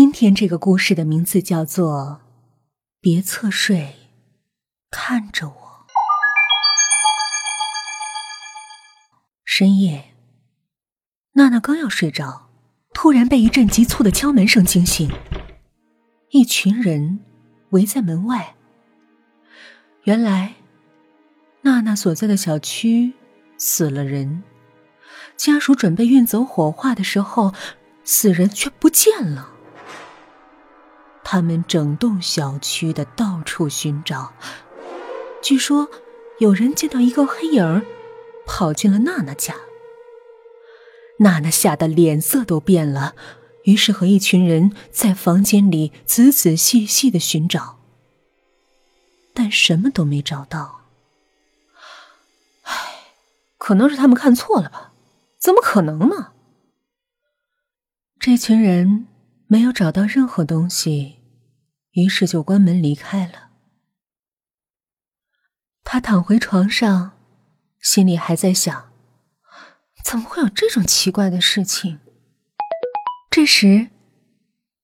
今天这个故事的名字叫做《别侧睡，看着我》。深夜，娜娜刚要睡着，突然被一阵急促的敲门声惊醒。一群人围在门外。原来，娜娜所在的小区死了人，家属准备运走火化的时候，死人却不见了。他们整栋小区的到处寻找，据说有人见到一个黑影跑进了娜娜家。娜娜吓得脸色都变了，于是和一群人在房间里仔仔细细的寻找，但什么都没找到。唉，可能是他们看错了吧？怎么可能呢？这群人没有找到任何东西。于是就关门离开了。他躺回床上，心里还在想：怎么会有这种奇怪的事情？这时，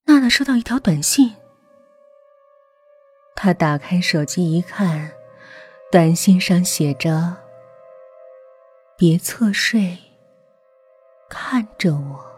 娜娜收到一条短信。他打开手机一看，短信上写着：“别侧睡，看着我。”